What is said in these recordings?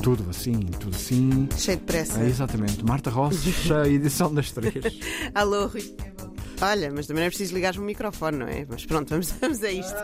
tudo assim, tudo assim. Cheio de pressa. É, exatamente. Marta Rosses, a edição das três. Alô, Rui. Olha, mas também não é preciso ligar o microfone, não é? Mas pronto, vamos, vamos a isto.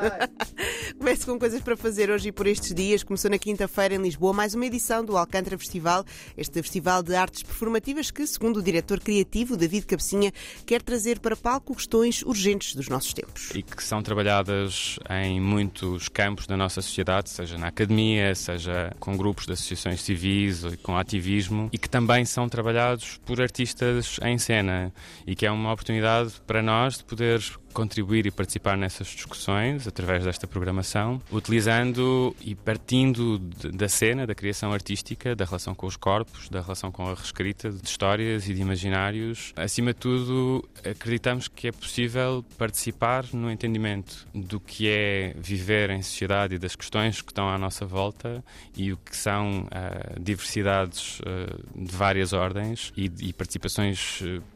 Começo com coisas para fazer hoje e por estes dias. Começou na quinta-feira em Lisboa mais uma edição do Alcântara Festival, este festival de artes performativas que, segundo o diretor criativo David Cabecinha, quer trazer para palco questões urgentes dos nossos tempos. E que são trabalhadas em muitos campos da nossa sociedade, seja na academia, seja com grupos de associações civis, com ativismo, e que também são trabalhados por artistas em cena, e que é uma oportunidade para nós de poder contribuir e participar nessas discussões através desta programação, utilizando e partindo de, da cena, da criação artística, da relação com os corpos, da relação com a reescrita de histórias e de imaginários. Acima de tudo, acreditamos que é possível participar no entendimento do que é viver em sociedade e das questões que estão à nossa volta e o que são uh, diversidades uh, de várias ordens e, e participações uh,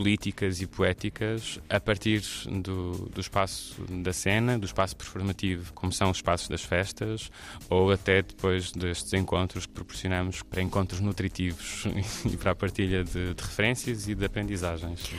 políticas e poéticas a partir do, do espaço da cena, do espaço performativo, como são os espaços das festas, ou até depois destes encontros que proporcionamos para encontros nutritivos e para a partilha de, de referências e de aprendizagens.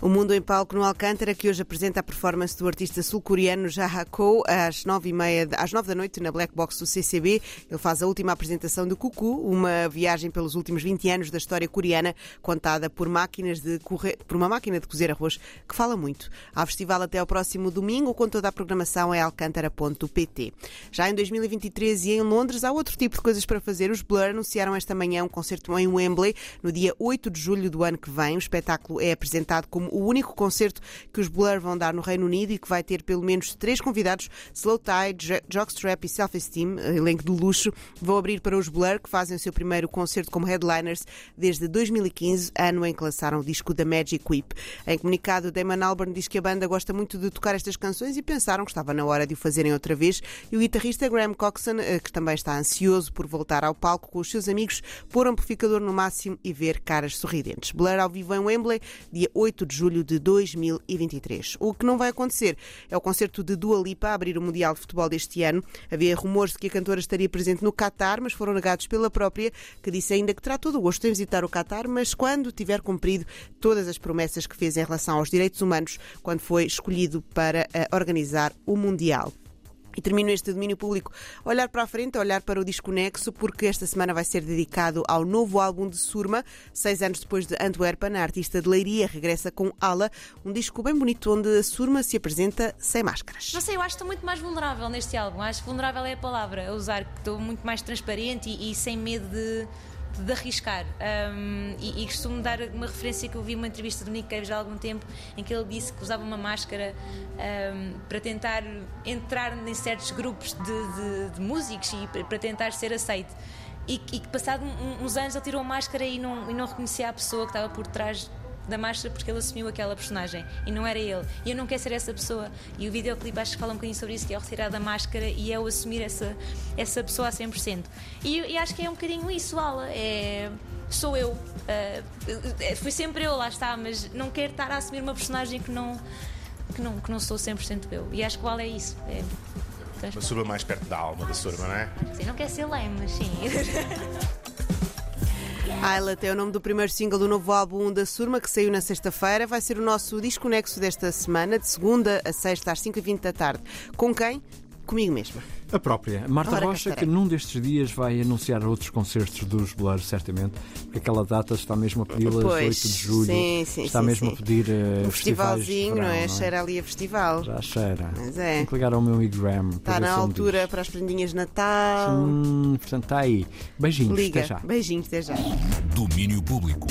O Mundo em Palco no Alcântara, que hoje apresenta a performance do artista sul-coreano Jaha Ko às nove, e meia, às nove da noite na Black Box do CCB. Ele faz a última apresentação de Cucu, uma viagem pelos últimos 20 anos da história coreana, contada por, máquinas de correr, por uma máquina de cozer arroz que fala muito. Há festival até ao próximo domingo, com toda a programação é alcântara.pt. Já em 2023 e em Londres há outro tipo de coisas para fazer. Os Blur anunciaram esta manhã um concerto em Wembley no dia 8 de julho do ano que vem. O espetáculo é apresentado como o único concerto que os Blur vão dar no Reino Unido e que vai ter pelo menos três convidados: Slow Tide, Jockstrap e Self Esteem, elenco do luxo, vão abrir para os Blur, que fazem o seu primeiro concerto como headliners desde 2015, ano em que lançaram o disco da Magic Whip. Em comunicado, Damon Albarn diz que a banda gosta muito de tocar estas canções e pensaram que estava na hora de o fazerem outra vez. E o guitarrista Graham Coxon, eh, que também está ansioso por voltar ao palco com os seus amigos, pôr amplificador no máximo e ver caras sorridentes. Blur ao vivo em Wembley, dia 8 de julho de 2023. O que não vai acontecer é o concerto de Dua Lipa a abrir o Mundial de Futebol deste ano. Havia rumores de que a cantora estaria presente no Qatar, mas foram negados pela própria, que disse ainda que terá todo o gosto em visitar o Qatar, mas quando tiver cumprido todas as promessas que fez em relação aos direitos humanos quando foi escolhido para eh, organizar o Mundial. E termino este domínio público olhar para a frente, olhar para o disco Nexo, porque esta semana vai ser dedicado ao novo álbum de Surma. Seis anos depois de Antwerpen, a artista de Leiria regressa com Ala, um disco bem bonito onde a Surma se apresenta sem máscaras. Não sei, eu acho que estou muito mais vulnerável neste álbum. Acho que vulnerável é a palavra a usar, que estou muito mais transparente e, e sem medo de de arriscar. Um, e, e, costumo dar uma referência que eu vi uma entrevista do Nick Cave há algum tempo em que ele disse que usava uma máscara um, para tentar entrar em certos grupos de, de, de músicos e para tentar ser aceito. E, que passado uns anos ele tirou a máscara e não, e não reconhecia a pessoa que estava por trás da máscara porque ele assumiu aquela personagem e não era ele. E eu não quero ser essa pessoa. E o videoclipe acho que fala um bocadinho sobre isso, que é o retirar da máscara e é o assumir essa, essa pessoa a 100%. E, e acho que é um bocadinho isso, Ala. É, sou eu. Uh, fui sempre eu, lá está, mas não quero estar a assumir uma personagem que não, que não, que não sou 100% eu. E acho que o Ala é isso. É, uma surba mais perto da alma da surba, não é? Sim, não quer ser leme, mas sim. Islet é o nome do primeiro single do novo álbum da Surma, que saiu na sexta-feira. Vai ser o nosso desconexo desta semana, de segunda a sexta, às 5h20 da tarde. Com quem? Comigo mesma. A própria. Marta Ora, Rocha, que num destes dias vai anunciar outros concertos dos Blur, certamente, porque aquela data está mesmo a pedi-las 8 de julho. Sim, sim, está sim, mesmo sim. a pedir uh, um festivalzinho, verão, não, é? não é? Cheira ali a festival. Já cheira. Mas é. Tenho que ligar ao meu Igram. Está na altura para as prendinhas de Natal. Hum, portanto, está aí. Beijinhos. Liga. Até já. Beijinhos, até já. Domínio Público.